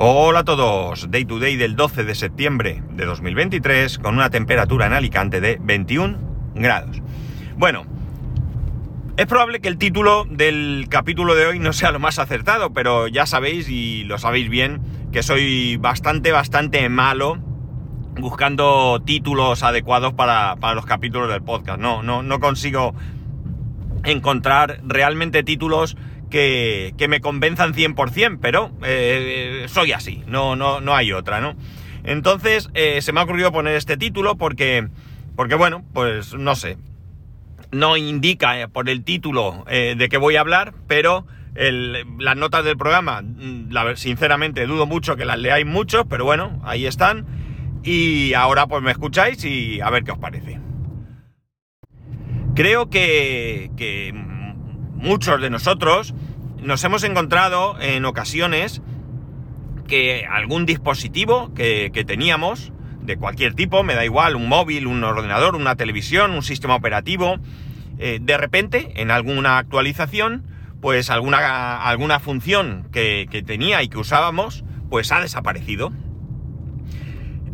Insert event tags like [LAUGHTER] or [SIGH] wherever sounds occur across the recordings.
Hola a todos, Day to Day del 12 de septiembre de 2023 con una temperatura en Alicante de 21 grados. Bueno, es probable que el título del capítulo de hoy no sea lo más acertado, pero ya sabéis y lo sabéis bien que soy bastante, bastante malo buscando títulos adecuados para, los capítulos del podcast. No, no, no consigo encontrar realmente títulos que, me convenzan 100%, pero eh, soy así, no, no, no hay otra, ¿no? Entonces eh, se me ha ocurrido poner este título porque, porque bueno, pues no sé, no indica eh, por el título de qué voy a hablar, pero las notas del programa, mm, sinceramente dudo mucho que las leáis muchos, pero bueno, ahí están. Y ahora pues me escucháis y a ver qué os parece. Creo que, que muchos de nosotros nos hemos encontrado en ocasiones que algún dispositivo que, teníamos, de cualquier tipo, me da igual, un móvil, un ordenador, una televisión, un sistema operativo, eh, de repente, en alguna actualización, pues alguna, alguna función que, que tenía y que usábamos, pues ha desaparecido.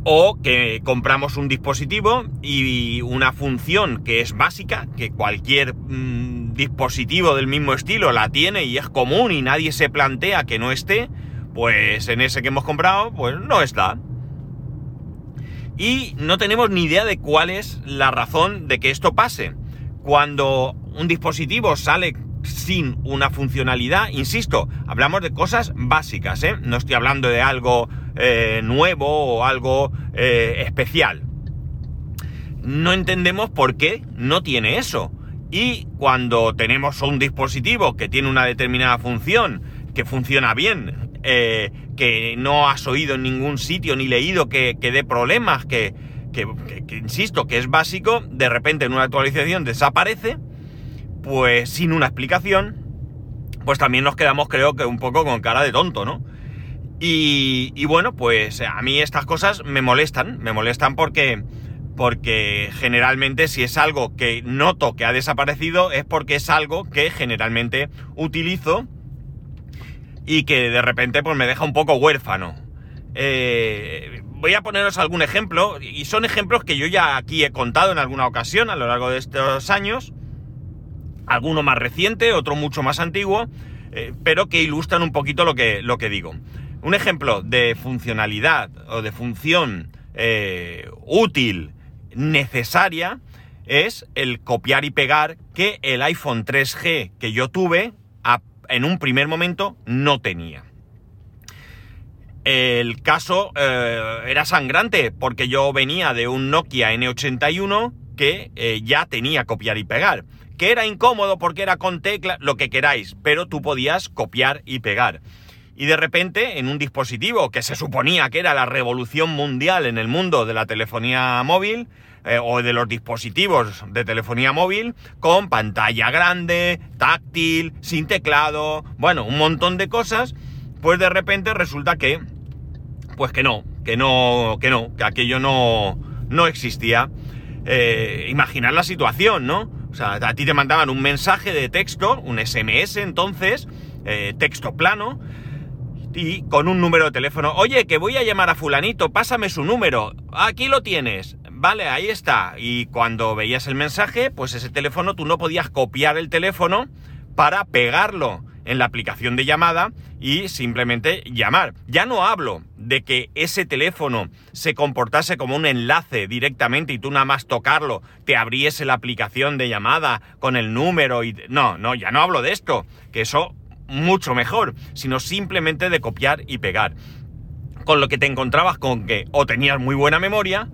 O que compramos un dispositivo y una función que es básica, que cualquier mm, dispositivo del mismo estilo la tiene y es común y nadie se plantea que no esté, pues en ese que hemos comprado, pues no está. Y no tenemos ni idea de cuál es la razón de que esto pase. Cuando un dispositivo sale sin una funcionalidad, insisto, hablamos de cosas básicas, ¿eh? No estoy hablando de algo eh, nuevo o algo eh, especial. No entendemos por qué no tiene eso. Y cuando tenemos un dispositivo que tiene una determinada función, que funciona bien, que no has oído en ningún sitio ni leído que, dé problemas, que, que, insisto, que es básico, de repente en una actualización desaparece, pues sin una explicación, pues también nos quedamos creo que un poco con cara de tonto, ¿no? Y, bueno, pues a mí estas cosas me molestan, me molestan porque, porque generalmente si es algo que noto que ha desaparecido es porque es algo que generalmente utilizo y que de repente pues me deja un poco huérfano. Eh, voy a poneros algún ejemplo, y son ejemplos que yo ya aquí he contado en alguna ocasión a lo largo de estos años, alguno más reciente, otro mucho más antiguo, eh, pero que ilustran un poquito lo que, lo que digo. Un ejemplo de funcionalidad o de función eh, útil, necesaria, es el copiar y pegar que el iPhone 3G que yo tuve en un primer momento no tenía. El caso eh, era sangrante porque yo venía de un Nokia N81 que eh, ya tenía copiar y pegar. Que era incómodo porque era con tecla, lo que queráis, pero tú podías copiar y pegar y de repente en un dispositivo que se suponía que era la revolución mundial en el mundo de la telefonía móvil eh, o de los dispositivos de telefonía móvil con pantalla grande, táctil, sin teclado, bueno, un montón de cosas, pues de repente resulta que pues que no, que no, que no, que aquello no no existía. Eh, imaginar la situación, ¿no? O sea, a ti te mandaban un mensaje de texto, un SMS entonces, eh, texto plano, y con un número de teléfono. Oye, que voy a llamar a fulanito, pásame su número. Aquí lo tienes. Vale, ahí está. Y cuando veías el mensaje, pues ese teléfono tú no podías copiar el teléfono para pegarlo en la aplicación de llamada y simplemente llamar. Ya no hablo de que ese teléfono se comportase como un enlace directamente y tú nada más tocarlo te abriese la aplicación de llamada con el número y... No, no, ya no hablo de esto. Que eso mucho mejor, sino simplemente de copiar y pegar. Con lo que te encontrabas con que o tenías muy buena memoria,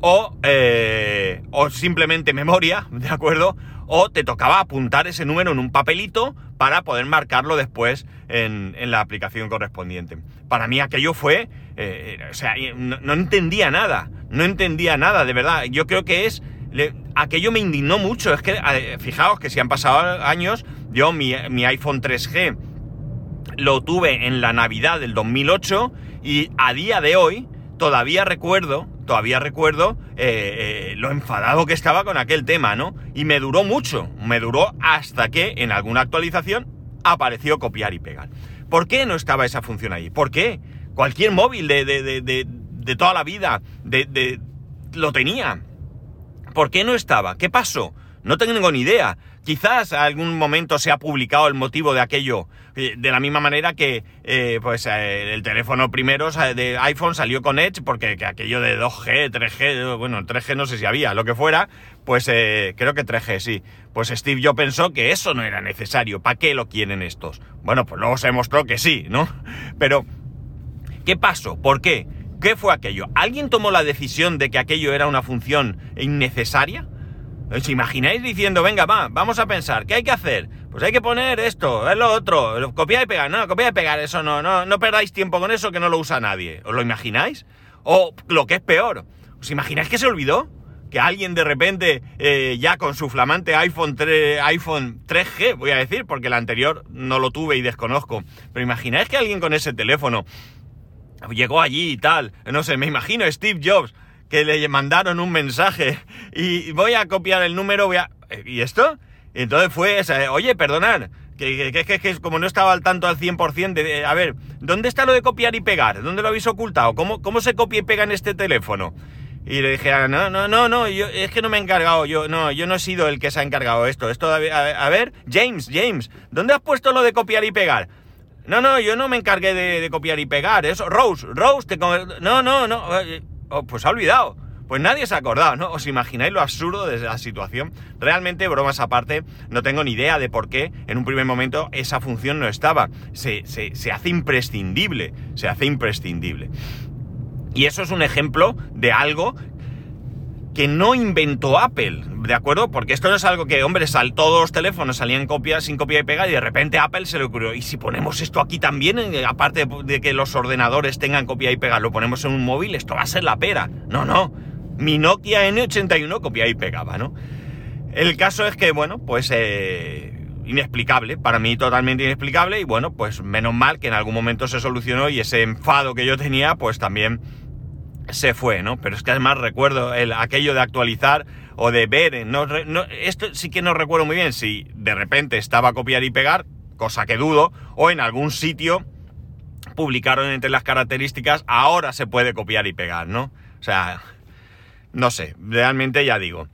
o, eh, o simplemente memoria, [LAUGHS] ¿de acuerdo? O te tocaba apuntar ese número en un papelito para poder marcarlo después en, la aplicación correspondiente. Para mí aquello fue, eh, o sea, no, entendía nada, no entendía nada, de verdad. Yo creo que es, aquello me indignó mucho, es que, fijaos que si han pasado años, yo mi, iPhone 3G lo tuve en la Navidad del 2008 y a día de hoy todavía recuerdo, todavía recuerdo eh, eh, lo enfadado que estaba con aquel tema, ¿no? Y me duró mucho, me duró hasta que en alguna actualización apareció copiar y pegar. ¿Por qué no estaba esa función ahí? ¿Por qué? Cualquier móvil de, de, de, de toda la vida lo tenía. ¿Por qué no estaba? ¿Qué pasó? No tengo ni idea. Quizás algún momento se ha publicado el motivo de aquello. Eh, de la misma manera que eh, pues eh, el teléfono primero de iPhone salió con Edge porque aquello de 2G, 3G, bueno, 3G no sé si había, lo que fuera, pues creo que 3G sí. Pues Steve Jobs pensó que eso no era necesario. ¿Para qué lo quieren estos? Bueno, pues luego se demostró que sí, ¿no? [LAUGHS] Pero, ¿qué pasó? ¿Por qué? ¿Qué fue aquello? ¿Alguien tomó la decisión de que aquello era una función innecesaria? ¿Os imagináis diciendo, venga, va, vamos a pensar, ¿qué hay que hacer? Pues hay que poner esto, es lo otro, copiar y pegar, no, copiar y pegar, eso no, no, no perdáis tiempo con eso que no lo usa nadie. ¿Os lo imagináis? O lo que es peor, ¿os imagináis que se olvidó? Que alguien de repente, eh, ya con su flamante iPhone 3, iPhone 3G, voy a decir, porque el anterior no lo tuve y desconozco, pero imagináis que alguien con ese teléfono llegó allí y tal, no sé, me imagino Steve Jobs, que le mandaron un mensaje y voy a copiar el número, voy a... ¿Y esto? Entonces fue, oye, perdonad, que, que, que, como no estaba al tanto al 100% de, a ver, ¿dónde está lo de copiar y pegar? ¿Dónde lo habéis ocultado? ¿Cómo, cómo se copia y pega en este teléfono? Y le dije, ah, no, no, no, no, yo, es que no me he encargado, yo no, yo no he sido el que se ha encargado esto. Esto, a, a ver, James, James, ¿dónde has puesto lo de copiar y pegar? No, no, yo no me encargué de, copiar y pegar, eso, Rose, Rose, te... no, no, no, Oh, pues ha olvidado. Pues nadie se ha acordado, ¿no? ¿Os imagináis lo absurdo de la situación? Realmente, bromas aparte, no tengo ni idea de por qué en un primer momento esa función no estaba. Se, se hace imprescindible, se hace imprescindible. Y eso es un ejemplo de algo que no inventó Apple, ¿de acuerdo? Porque esto no es algo que, hombre, sal, todos los teléfonos salían copia, sin copia y pega y de repente Apple se le ocurrió, ¿y si ponemos esto aquí también, aparte de que los ordenadores tengan copia y pega, lo ponemos en un móvil, esto va a ser la pera? No, no, mi Nokia N81 copia y pegaba, ¿no? El caso es que, bueno, pues... Eh, inexplicable, para mí totalmente inexplicable y bueno, pues menos mal que en algún momento se solucionó y ese enfado que yo tenía pues también se fue, ¿no? Pero es que además recuerdo el, aquello de actualizar o de ver, no, esto sí que no recuerdo muy bien si de repente estaba copiar y pegar, cosa que dudo, o en algún sitio publicaron entre las características, ahora se puede copiar y pegar, ¿no? O sea, no sé, realmente ya digo.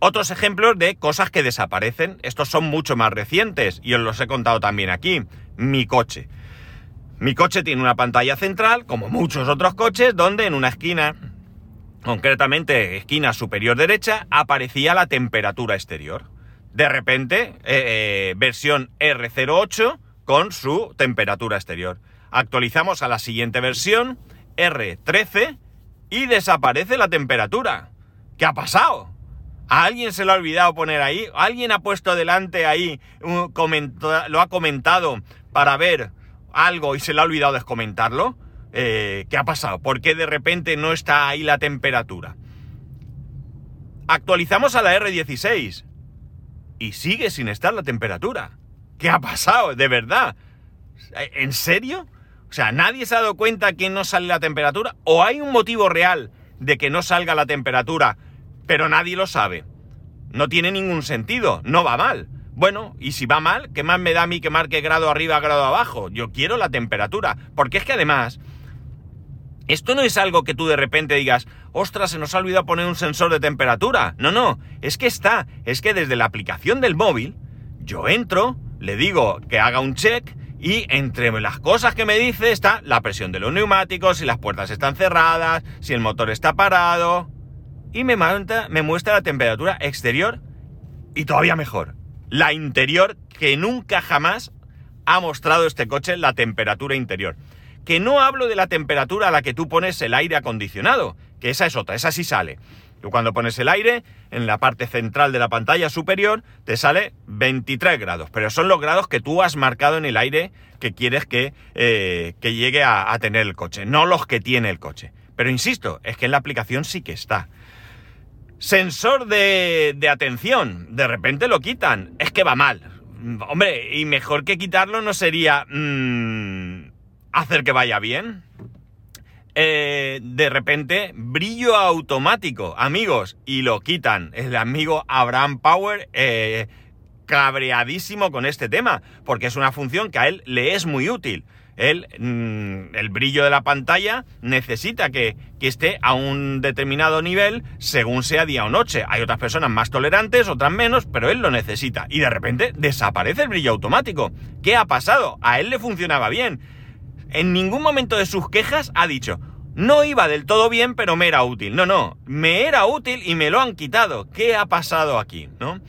Otros ejemplos de cosas que desaparecen, estos son mucho más recientes y os los he contado también aquí. Mi coche. Mi coche tiene una pantalla central, como muchos otros coches, donde en una esquina, concretamente esquina superior derecha, aparecía la temperatura exterior. De repente, eh, eh, versión R08 con su temperatura exterior. Actualizamos a la siguiente versión, R13, y desaparece la temperatura. ¿Qué ha pasado? ¿A alguien se lo ha olvidado poner ahí? ¿Alguien ha puesto delante ahí, lo ha comentado para ver algo y se le ha olvidado descomentarlo? Eh, ¿Qué ha pasado? ¿Por qué de repente no está ahí la temperatura? Actualizamos a la R16 y sigue sin estar la temperatura. ¿Qué ha pasado? ¿De verdad? ¿En serio? O sea, ¿nadie se ha dado cuenta que no sale la temperatura? ¿O hay un motivo real de que no salga la temperatura, pero nadie lo sabe? No tiene ningún sentido, no va mal. Bueno, y si va mal, ¿qué más me da a mí que marque grado arriba, grado abajo? Yo quiero la temperatura. Porque es que además, esto no es algo que tú de repente digas, ostras, se nos ha olvidado poner un sensor de temperatura. No, no, es que está, es que desde la aplicación del móvil, yo entro, le digo que haga un check y entre las cosas que me dice está la presión de los neumáticos, si las puertas están cerradas, si el motor está parado. Y me, me muestra la temperatura exterior y todavía mejor la interior que nunca jamás ha mostrado este coche la temperatura interior. Que no hablo de la temperatura a la que tú pones el aire acondicionado, que esa es otra, esa sí sale. Tú cuando pones el aire, en la parte central de la pantalla superior, te sale 23 grados, pero son los grados que tú has marcado en el aire que quieres que, eh, que llegue a, tener el coche, no los que tiene el coche. Pero insisto, es que en la aplicación sí que está. Sensor de, atención. De repente lo quitan. Es que va mal. Hombre, y mejor que quitarlo no sería mm, hacer que vaya bien. Eh, de repente, brillo automático, amigos, y lo quitan. El amigo Abraham Power, eh, cabreadísimo con este tema, porque es una función que a él le es muy útil. El, mm, el brillo de la pantalla necesita que, que, esté a un determinado nivel según sea día o noche. Hay otras personas más tolerantes, otras menos, pero él lo necesita. Y de repente desaparece el brillo automático. ¿Qué ha pasado? A él le funcionaba bien. En ningún momento de sus quejas ha dicho, no iba del todo bien, pero me era útil. No, no, me era útil y me lo han quitado. ¿Qué ha pasado aquí? ¿No?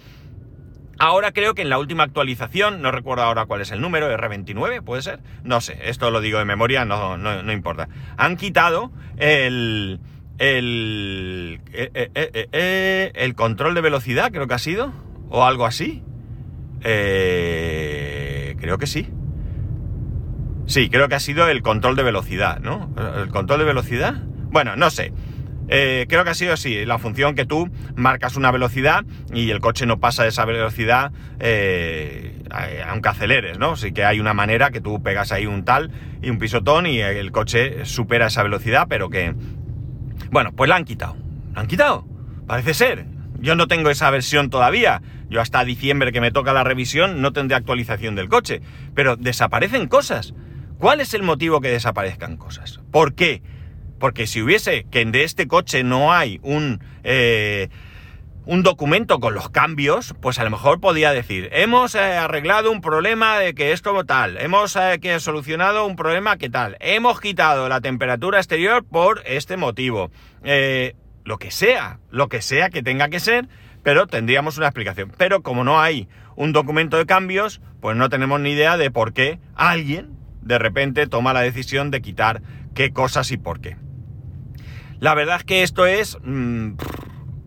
Ahora creo que en la última actualización, no recuerdo ahora cuál es el número, R29, ¿puede ser? No sé, esto lo digo de memoria, no, no, importa. Han quitado el, el, eh, eh, eh, el control de velocidad, creo que ha sido, o algo así. creo que sí. Sí, creo que ha sido el control de velocidad, ¿no? ¿El control de velocidad? Bueno, no sé. Eh, creo que ha sido así, la función que tú marcas una velocidad y el coche no pasa de esa velocidad eh, aunque aceleres, ¿no? Sí que hay una manera que tú pegas ahí un tal y un pisotón y el coche supera esa velocidad, pero que... Bueno, pues la han quitado. ¿La han quitado? Parece ser. Yo no tengo esa versión todavía. Yo hasta diciembre que me toca la revisión no tendré actualización del coche. Pero desaparecen cosas. ¿Cuál es el motivo que desaparezcan cosas? ¿Por qué? Porque si hubiese que de este coche no hay un, eh, un documento con los cambios, pues a lo mejor podía decir, hemos eh, arreglado un problema de que esto tal, hemos eh, que solucionado un problema que tal, hemos quitado la temperatura exterior por este motivo. lo que sea, lo que sea que tenga que ser, pero tendríamos una explicación. Pero como no hay un documento de cambios, pues no tenemos ni idea de por qué alguien de repente toma la decisión de quitar qué cosas y por qué. La verdad es que esto es mm,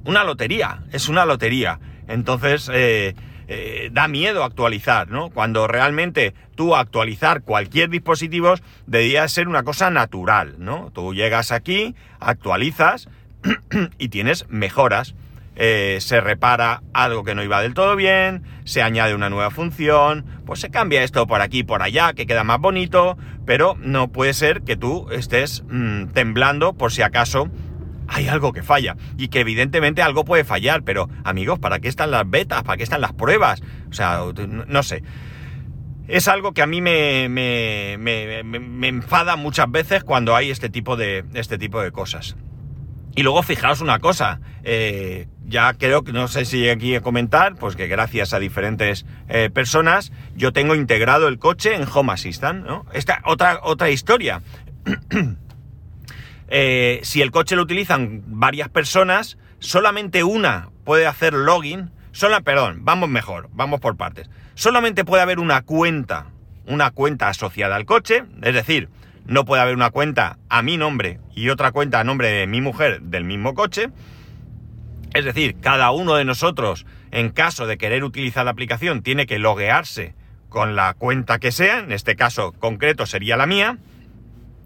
una lotería, es una lotería. Entonces eh, eh, da miedo actualizar, ¿no? Cuando realmente tú actualizar cualquier dispositivo debería ser una cosa natural, ¿no? Tú llegas aquí, actualizas [CLEARS THROAT] y tienes mejoras. Eh, se repara algo que no iba del todo bien, se añade una nueva función, pues se cambia esto por aquí y por allá, que queda más bonito, pero no puede ser que tú estés mmm, temblando por si acaso hay algo que falla. Y que evidentemente algo puede fallar, pero amigos, ¿para qué están las betas? ¿Para qué están las pruebas? O sea, no sé. Es algo que a mí me, me, me, me enfada muchas veces cuando hay este tipo de, este tipo de cosas. Y luego fijaos una cosa, eh, ya creo que no sé si aquí comentar, pues que gracias a diferentes eh, personas yo tengo integrado el coche en Home Assistant, ¿no? Esta otra, otra historia. [CLEARS THROAT] eh, si el coche lo utilizan varias personas, solamente una puede hacer login, sola, perdón, vamos mejor, vamos por partes. Solamente puede haber una cuenta, una cuenta asociada al coche, es decir, no puede haber una cuenta a mi nombre y otra cuenta a nombre de mi mujer del mismo coche. Es decir, cada uno de nosotros, en caso de querer utilizar la aplicación, tiene que loguearse con la cuenta que sea, en este caso concreto sería la mía.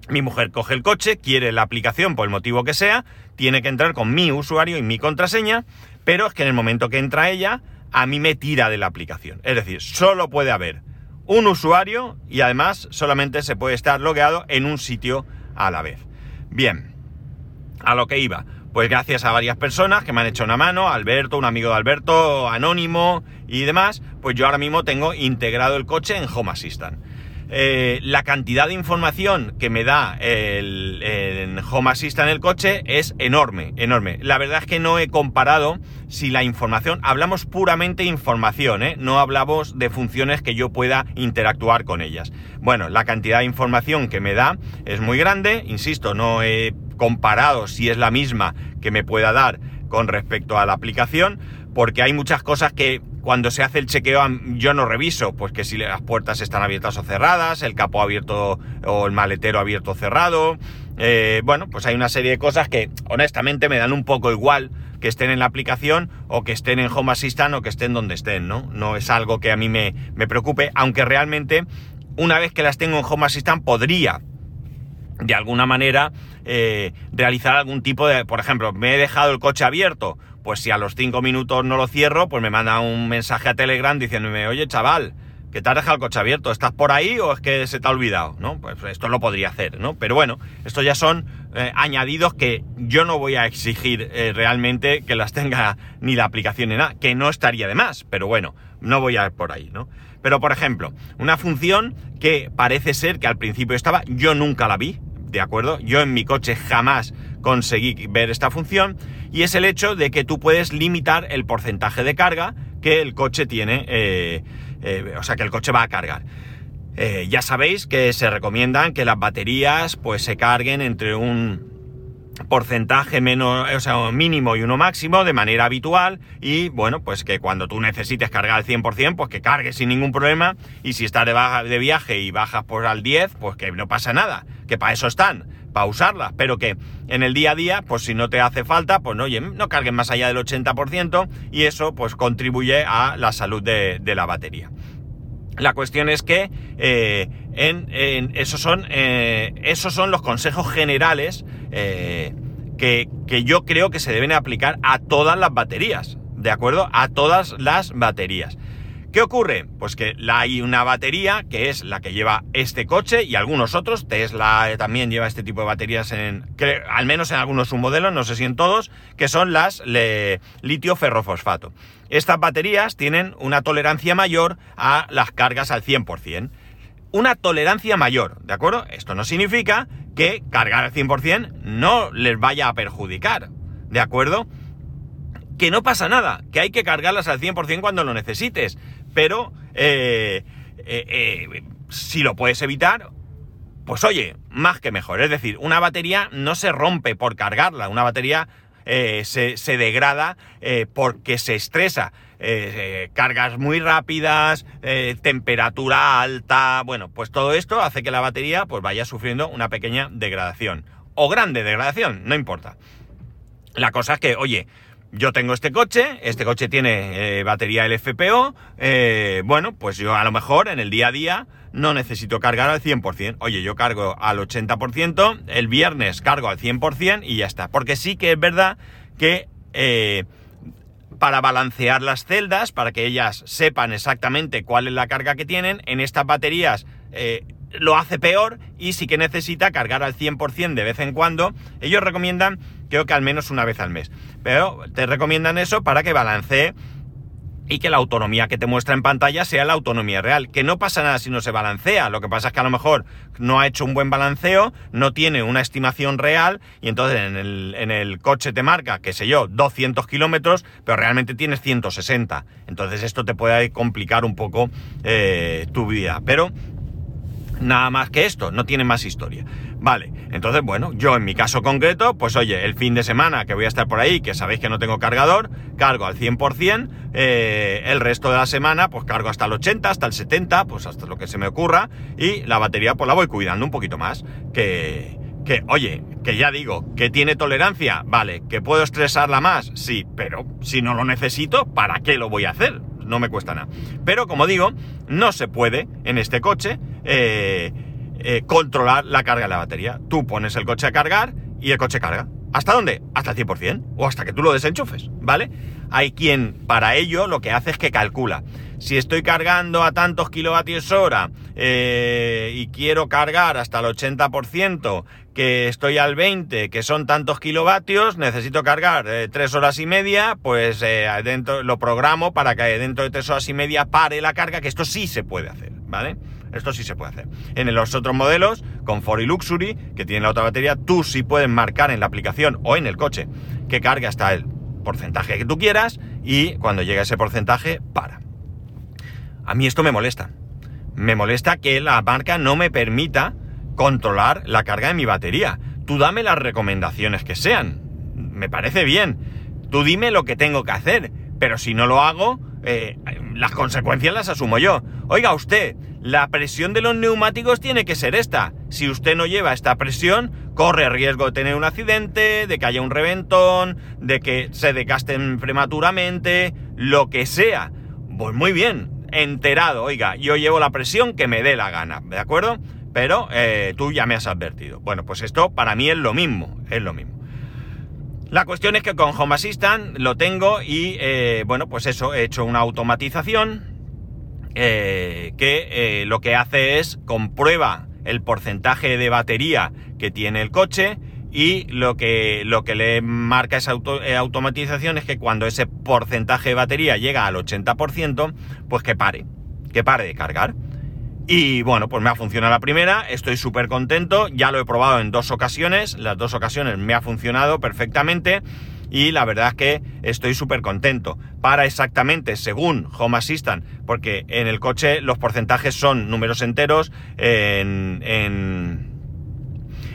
Mi mujer coge el coche, quiere la aplicación por el motivo que sea, tiene que entrar con mi usuario y mi contraseña, pero es que en el momento que entra ella, a mí me tira de la aplicación. Es decir, solo puede haber un usuario y además solamente se puede estar logueado en un sitio a la vez. Bien, a lo que iba. Pues gracias a varias personas que me han hecho una mano, Alberto, un amigo de Alberto, Anónimo y demás, pues yo ahora mismo tengo integrado el coche en Home Assistant. Eh, la cantidad de información que me da el, el, Home Assistant en el coche es enorme, enorme. La verdad es que no he comparado si la información, hablamos puramente información, ¿eh? no hablamos de funciones que yo pueda interactuar con ellas. Bueno, la cantidad de información que me da es muy grande, insisto, no he comparado si es la misma que me pueda dar con respecto a la aplicación, porque hay muchas cosas que cuando se hace el chequeo yo no reviso, pues que si las puertas están abiertas o cerradas, el capo abierto o el maletero abierto o cerrado. Eh, bueno, pues hay una serie de cosas que honestamente me dan un poco igual que estén en la aplicación o que estén en Home Assistant o que estén donde estén, ¿no? No es algo que a mí me, me preocupe, aunque realmente una vez que las tengo en Home Assistant podría de alguna manera eh, realizar algún tipo de, por ejemplo, me he dejado el coche abierto, pues si a los cinco minutos no lo cierro, pues me manda un mensaje a Telegram diciéndome, oye chaval, que te has dejado el coche abierto, ¿estás por ahí o es que se te ha olvidado? ¿No? Pues esto lo podría hacer, ¿no? Pero bueno, estos ya son eh, añadidos que yo no voy a exigir eh, realmente que las tenga [LAUGHS] ni la aplicación ni nada, que no estaría de más, pero bueno, no voy a ir por ahí, ¿no? Pero por ejemplo, una función que parece ser que al principio estaba, yo nunca la vi, ¿de acuerdo? Yo en mi coche jamás conseguí ver esta función y es el hecho de que tú puedes limitar el porcentaje de carga que el coche tiene, eh, eh, o sea, que el coche va a cargar. Eh, ya sabéis que se recomiendan que las baterías pues se carguen entre un porcentaje menos, o sea, mínimo y uno máximo de manera habitual y bueno, pues que cuando tú necesites cargar al 100%, pues que cargues sin ningún problema y si estás de, de viaje y bajas por al 10, pues que no pasa nada, que para eso están, para usarlas, pero que en el día a día, pues si no te hace falta, pues no, oye, no cargues más allá del 80% y eso pues contribuye a la salud de, la batería. La cuestión es que eh, en, esos, son, eh, esos son los consejos generales eh, que, que yo creo que se deben aplicar a todas las baterías, ¿de acuerdo? A todas las baterías. ¿Qué ocurre? Pues que hay una batería que es la que lleva este coche y algunos otros. Tesla también lleva este tipo de baterías en, al menos en algunos submodelos, no sé si en todos, que son las litio ferrofosfato. Estas baterías tienen una tolerancia mayor a las cargas al 100%. Una tolerancia mayor, ¿de acuerdo? Esto no significa que cargar al 100% no les vaya a perjudicar, ¿de acuerdo? Que no pasa nada, que hay que cargarlas al 100% cuando lo necesites pero eh, eh, eh, si lo puedes evitar, pues oye, más que mejor. Es decir, una batería no se rompe por cargarla, una batería se, degrada porque se estresa. Cargas muy rápidas, temperatura alta, bueno, pues todo esto hace que la batería pues vaya sufriendo una pequeña degradación. O grande degradación, no importa. La cosa es que, oye, yo tengo este coche, este coche tiene eh, batería LFPO, eh, bueno, pues yo a lo mejor en el día a día no necesito cargar al 100%. Oye, yo cargo al 80%, el viernes cargo al 100% y ya está. Porque sí que es verdad que eh, para balancear las celdas, para que ellas sepan exactamente cuál es la carga que tienen, en estas baterías lo hace peor y sí que necesita cargar al 100% de vez en cuando. Ellos recomiendan creo que al menos una vez al mes. Pero te recomiendan eso para que balancee y que la autonomía que te muestra en pantalla sea la autonomía real. Que no pasa nada si no se balancea. Lo que pasa es que a lo mejor no ha hecho un buen balanceo, no tiene una estimación real y entonces en el, coche te marca, qué sé yo, 200 kilómetros, pero realmente tienes 160. Entonces esto te puede complicar un poco eh, tu vida. Pero nada más que esto, no tiene más historia. Vale, entonces bueno, yo en mi caso concreto, pues oye, el fin de semana que voy a estar por ahí, que sabéis que no tengo cargador, cargo al 100%, eh, el resto de la semana pues cargo hasta el 80, hasta el 70, pues hasta lo que se me ocurra, y la batería pues la voy cuidando un poquito más, que... Que, oye, que ya digo, que tiene tolerancia, vale, que puedo estresarla más, sí, pero si no lo necesito, ¿para qué lo voy a hacer? No me cuesta nada. Pero como digo, no se puede en este coche eh, eh, controlar la carga de la batería. Tú pones el coche a cargar y el coche carga. ¿Hasta dónde? Hasta el 100% o hasta que tú lo desenchufes, ¿vale? Hay quien para ello lo que hace es que calcula. Si estoy cargando a tantos kilovatios hora eh, y quiero cargar hasta el 80%, que estoy al 20, que son tantos kilovatios, necesito cargar eh, tres horas y media, pues dentro, lo programo para que dentro de tres horas y media pare la carga, que esto sí se puede hacer, ¿vale? Esto sí se puede hacer. En los otros modelos, Comfort y Luxury, que tienen la otra batería, tú sí puedes marcar en la aplicación o en el coche que cargue hasta el porcentaje que tú quieras y cuando llegue ese porcentaje, para. A mí esto me molesta. Me molesta que la marca no me permita controlar la carga de mi batería. Tú dame las recomendaciones que sean. Me parece bien. Tú dime lo que tengo que hacer. Pero si no lo hago, eh, las consecuencias las asumo yo. Oiga usted, la presión de los neumáticos tiene que ser esta. Si usted no lleva esta presión, corre riesgo de tener un accidente, de que haya un reventón, de que se desgasten prematuramente, lo que sea. Pues muy bien, enterado, oiga, yo llevo la presión que me dé la gana, ¿de acuerdo? Pero eh, tú ya me has advertido. Bueno, pues esto para mí es lo mismo, es lo mismo. La cuestión es que con Home Assistant lo tengo y, eh, bueno, pues eso, he hecho una automatización eh, que lo que hace es comprueba el porcentaje de batería que tiene el coche y lo que, lo que le marca esa automatización es que cuando ese porcentaje de batería llega al 80%, pues que pare, que pare de cargar. Y bueno, pues me ha funcionado la primera, estoy súper contento, ya lo he probado en dos ocasiones, las dos ocasiones me ha funcionado perfectamente y la verdad es que estoy súper contento. Para exactamente, según Home Assistant, porque en el coche los porcentajes son números enteros, en, en,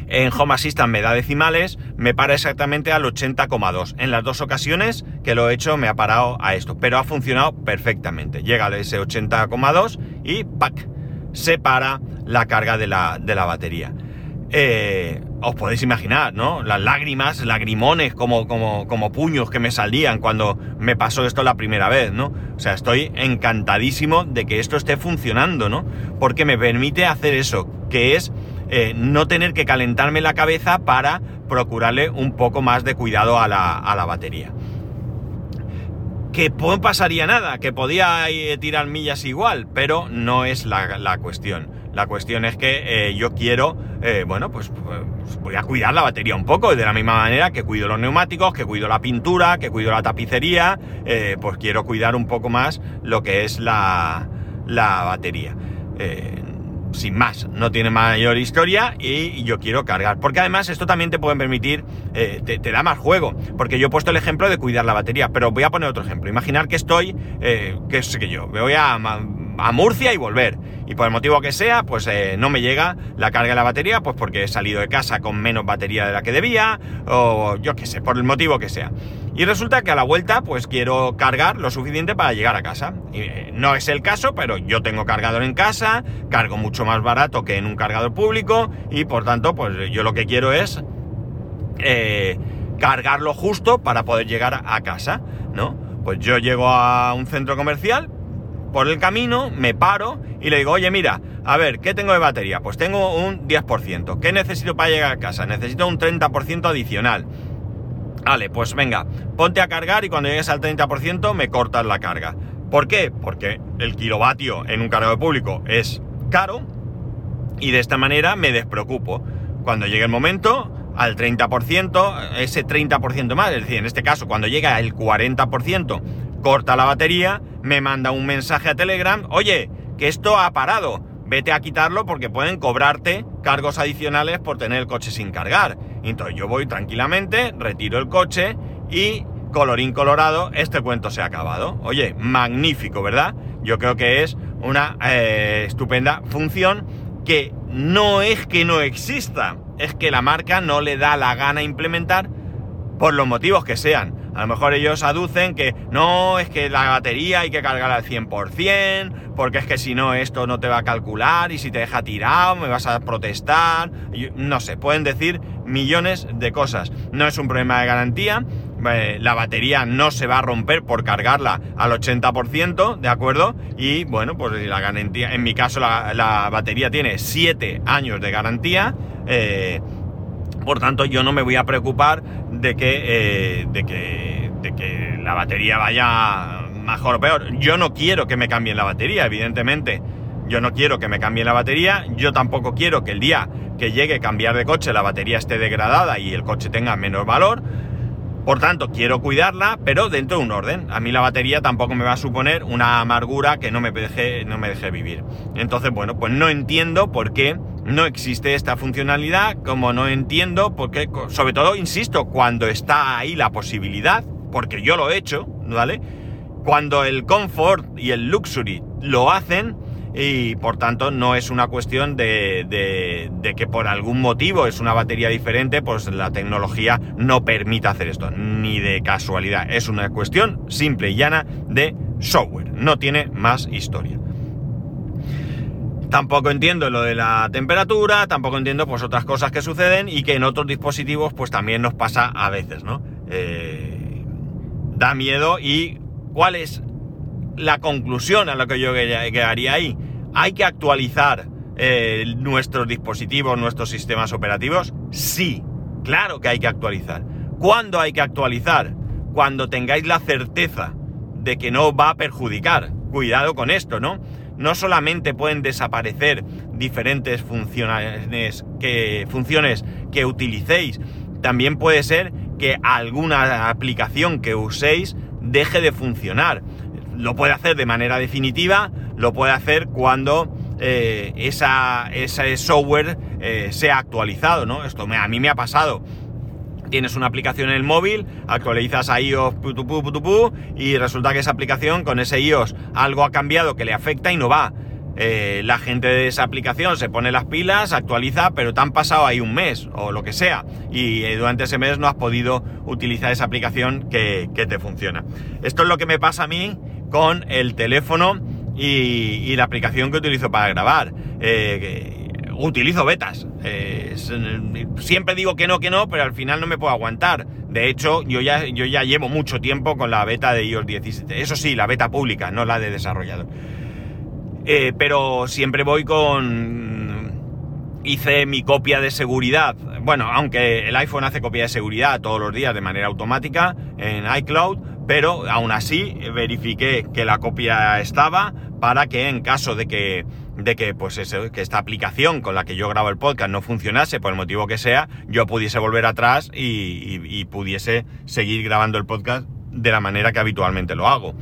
en Home Assistant me da decimales, me para exactamente al 80,2. En las dos ocasiones que lo he hecho me ha parado a esto, pero ha funcionado perfectamente. Llega a ese 80,2 y ¡pac! Se para la carga de la, de la batería. Eh, os podéis imaginar, ¿no? Las lágrimas, lagrimones como, como, como puños que me salían cuando me pasó esto la primera vez, ¿no? O sea, estoy encantadísimo de que esto esté funcionando, ¿no? Porque me permite hacer eso, que es eh, no tener que calentarme la cabeza para procurarle un poco más de cuidado a la, a la batería que no pasaría nada, que podía eh, tirar millas igual, pero no es la, cuestión. La cuestión es que eh, yo quiero, eh, bueno, pues, pues, voy a cuidar la batería un poco, de la misma manera que cuido los neumáticos, que cuido la pintura, que cuido la tapicería, pues quiero cuidar un poco más lo que es la, la batería sin más, no tiene mayor historia y yo quiero cargar. Porque además esto también te puede permitir, eh, te, da más juego. Porque yo he puesto el ejemplo de cuidar la batería, pero voy a poner otro ejemplo. Imaginar que estoy, eh, sé que yo, me voy a, a Murcia y volver. Y por el motivo que sea, pues eh, no me llega la carga de la batería, pues porque he salido de casa con menos batería de la que debía, o yo qué sé, por el motivo que sea. Y resulta que a la vuelta, pues quiero cargar lo suficiente para llegar a casa. Eh, no es el caso, pero yo tengo cargador en casa, cargo mucho más barato que en un cargador público, y por tanto, pues yo lo que quiero es eh, cargarlo justo para poder llegar a casa, ¿no? Pues yo llego a un centro comercial, por el camino, me paro y le digo, oye, mira, a ver, ¿qué tengo de batería? Pues tengo un 10%. ¿Qué necesito para llegar a casa? Necesito un 30% adicional. Vale, pues venga, ponte a cargar y cuando llegues al 30% me cortas la carga. ¿Por qué? Porque el kilovatio en un cargador público es caro y de esta manera me despreocupo. Cuando llegue el momento, al 30%, ese 30% más, es decir, en este caso, cuando llega el 40%, corta la batería, me manda un mensaje a Telegram, oye, que esto ha parado, vete a quitarlo porque pueden cobrarte cargos adicionales por tener el coche sin cargar. Entonces yo voy tranquilamente, retiro el coche y colorín colorado, este cuento se ha acabado. Oye, magnífico, ¿verdad? Yo creo que es una eh, estupenda función que no es que no exista, es que la marca no le da la gana implementar por los motivos que sean. A lo mejor ellos aducen que no, es que la batería hay que cargar al 100%, porque es que si no esto no te va a calcular y si te deja tirado me vas a protestar. No sé, pueden decir millones de cosas. No es un problema de garantía, eh, la batería no se va a romper por cargarla al 80%, ¿de acuerdo? Y bueno, pues la garantía, en mi caso la, batería tiene 7 años de garantía. Eh, por tanto, yo no me voy a preocupar de que, eh, de que, de que la batería vaya mejor o peor. Yo no quiero que me cambien la batería, evidentemente. Yo no quiero que me cambien la batería. Yo tampoco quiero que el día que llegue a cambiar de coche la batería esté degradada y el coche tenga menos valor. Por tanto, quiero cuidarla, pero dentro de un orden. A mí la batería tampoco me va a suponer una amargura que no me deje, no me deje vivir. Entonces, bueno, pues no entiendo por qué no existe esta funcionalidad, como no entiendo por qué, sobre todo, insisto, cuando está ahí la posibilidad, porque yo lo he hecho, ¿vale? Cuando el comfort y el luxury lo hacen, y por tanto no es una cuestión de, de, que por algún motivo es una batería diferente, pues la tecnología no permite hacer esto, ni de casualidad, es una cuestión simple y llana de software, no tiene más historia. Tampoco entiendo lo de la temperatura, tampoco entiendo pues otras cosas que suceden y que en otros dispositivos pues también nos pasa a veces, ¿no? Eh, da miedo y cuál es la conclusión a lo que yo llegaría ahí. ¿Hay que actualizar eh, nuestros dispositivos, nuestros sistemas operativos? Sí, claro que hay que actualizar. ¿Cuándo hay que actualizar? Cuando tengáis la certeza de que no va a perjudicar. Cuidado con esto, ¿no? No solamente pueden desaparecer diferentes funciones que, utilicéis, también puede ser que alguna aplicación que uséis deje de funcionar. Lo puede hacer de manera definitiva, lo puede hacer cuando eh, esa, ese software eh, sea actualizado, ¿no? Esto a mí me ha pasado tienes una aplicación en el móvil, actualizas a iOS y resulta que esa aplicación con ese iOS algo ha cambiado que le afecta y no va. Eh, la gente de esa aplicación se pone las pilas, actualiza, pero te han pasado ahí un mes o lo que sea. Y eh, durante ese mes no has podido utilizar esa aplicación que, te funciona. Esto es lo que me pasa a mí con el teléfono y, la aplicación que utilizo para grabar. Eh, utilizo betas. Eh, siempre digo que no, que no, pero al final no me puedo aguantar. De hecho, yo ya, yo ya llevo mucho tiempo con la beta de iOS 17. Eso sí, la beta pública, no la de desarrollador. Eh, pero siempre voy con... Hice mi copia de seguridad. Bueno, aunque el iPhone hace copia de seguridad todos los días de manera automática en iCloud, pero aún así verifiqué que la copia estaba para que en caso de que de que, pues que esta aplicación con la que yo grabo el podcast no funcionase por el motivo que sea, yo pudiese volver atrás y, pudiese seguir grabando el podcast de la manera que habitualmente lo hago.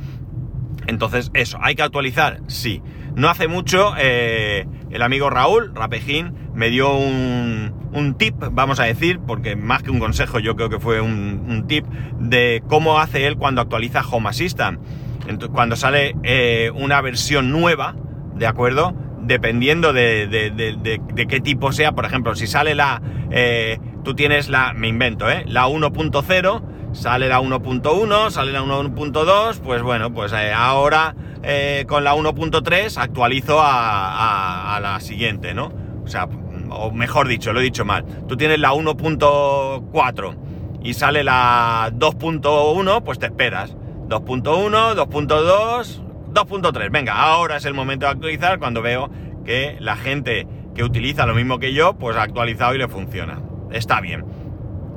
Entonces, eso, ¿hay que actualizar? Sí. No hace mucho, eh, el amigo Raúl Rapejín me dio un, un, tip, vamos a decir, porque más que un consejo, yo creo que fue un, tip de cómo hace él cuando actualiza Home Assistant. Entonces, cuando sale eh, una versión nueva, ¿de acuerdo? Dependiendo de, qué tipo sea, por ejemplo, si sale la... Eh, tú tienes la... me invento, ¿eh? La 1.0, sale la 1.1, sale la 1.2, pues bueno, pues eh, ahora eh, con la 1.3 actualizo a, a, la siguiente, ¿no? O sea, o mejor dicho, lo he dicho mal. Tú tienes la 1.4 y sale la 2.1, pues te esperas. 2.1, 2.2, 2.3, venga, ahora es el momento de actualizar cuando veo que la gente que utiliza lo mismo que yo, pues ha actualizado y le funciona. Está bien.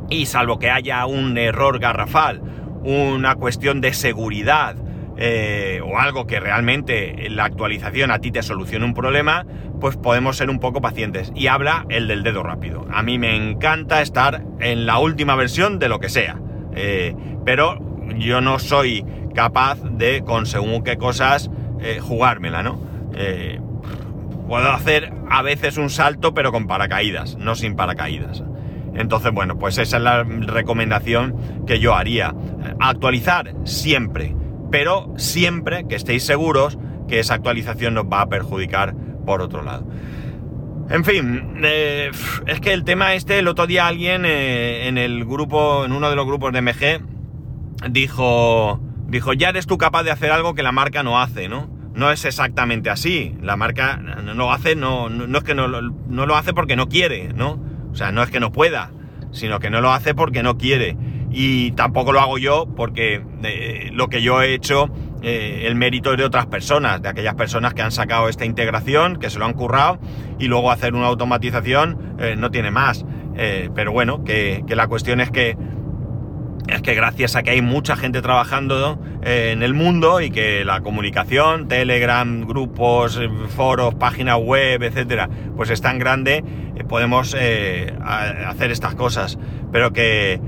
Y salvo que haya un error garrafal, una cuestión de seguridad, eh, o algo que realmente la actualización a ti te solucione un problema, pues podemos ser un poco pacientes. Y habla el del dedo rápido. A mí me encanta estar en la última versión de lo que sea. Eh, pero yo no soy capaz de, con según qué cosas, eh, jugármela, ¿no? Eh, puedo hacer a veces un salto, pero con paracaídas, no sin paracaídas. Entonces, bueno, pues esa es la recomendación que yo haría. Actualizar siempre, pero siempre que estéis seguros que esa actualización nos va a perjudicar por otro lado. En fin, eh, es que el tema este, el otro día alguien en el grupo, en uno de los grupos de MG, dijo, dijo, ya eres tú capaz de hacer algo que la marca no hace, ¿no? No es exactamente así. La marca no hace, no, no, es que no, no, lo hace porque no quiere, ¿no? O sea, no es que no pueda, sino que no lo hace porque no quiere. Y tampoco lo hago yo porque eh, lo que yo he hecho, eh, el mérito es de otras personas, de aquellas personas que han sacado esta integración, que se lo han currado, y luego hacer una automatización eh, no tiene más. pero bueno, que, que la cuestión es que es que gracias a que hay mucha gente trabajando eh, en el mundo y que la comunicación, Telegram, grupos, eh, foros, páginas web, etcétera, pues es tan grande, eh, podemos hacer estas cosas. Pero que,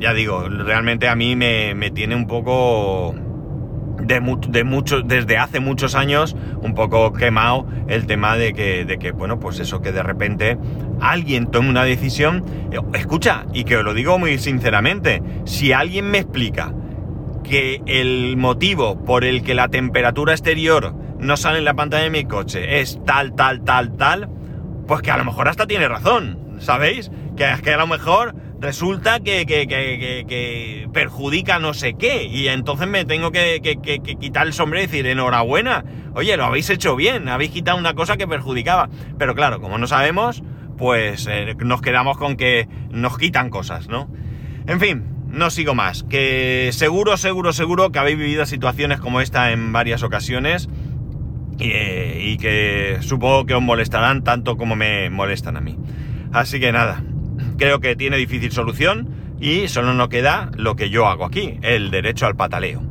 ya digo, realmente a mí me, me tiene un poco de, de mucho, desde hace muchos años un poco quemado el tema de que, de que, bueno, pues eso, que de repente alguien tome una decisión. Eh, escucha, y que os lo digo muy sinceramente, si alguien me explica que el motivo por el que la temperatura exterior no sale en la pantalla de mi coche es tal, tal, tal, tal, pues que a lo mejor hasta tiene razón, ¿sabéis? Que es que a lo mejor resulta que, perjudica no sé qué. Y entonces me tengo que, quitar el sombrero y decir, enhorabuena, oye, lo habéis hecho bien, habéis quitado una cosa que perjudicaba. Pero claro, como no sabemos, pues eh, nos quedamos con que nos quitan cosas, ¿no? En fin, no sigo más. Que seguro, seguro, seguro que habéis vivido situaciones como esta en varias ocasiones. y que supongo que os molestarán tanto como me molestan a mí. Así que nada, creo que tiene difícil solución y solo nos queda lo que yo hago aquí, el derecho al pataleo.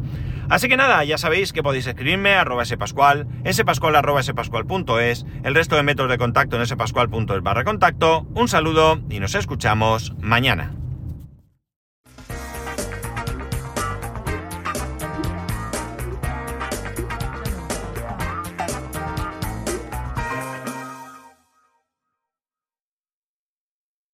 Así que nada, ya sabéis que podéis escribirme arroba spascual, spascual el resto de métodos de contacto en spascual.es barra contacto. Un saludo y nos escuchamos mañana.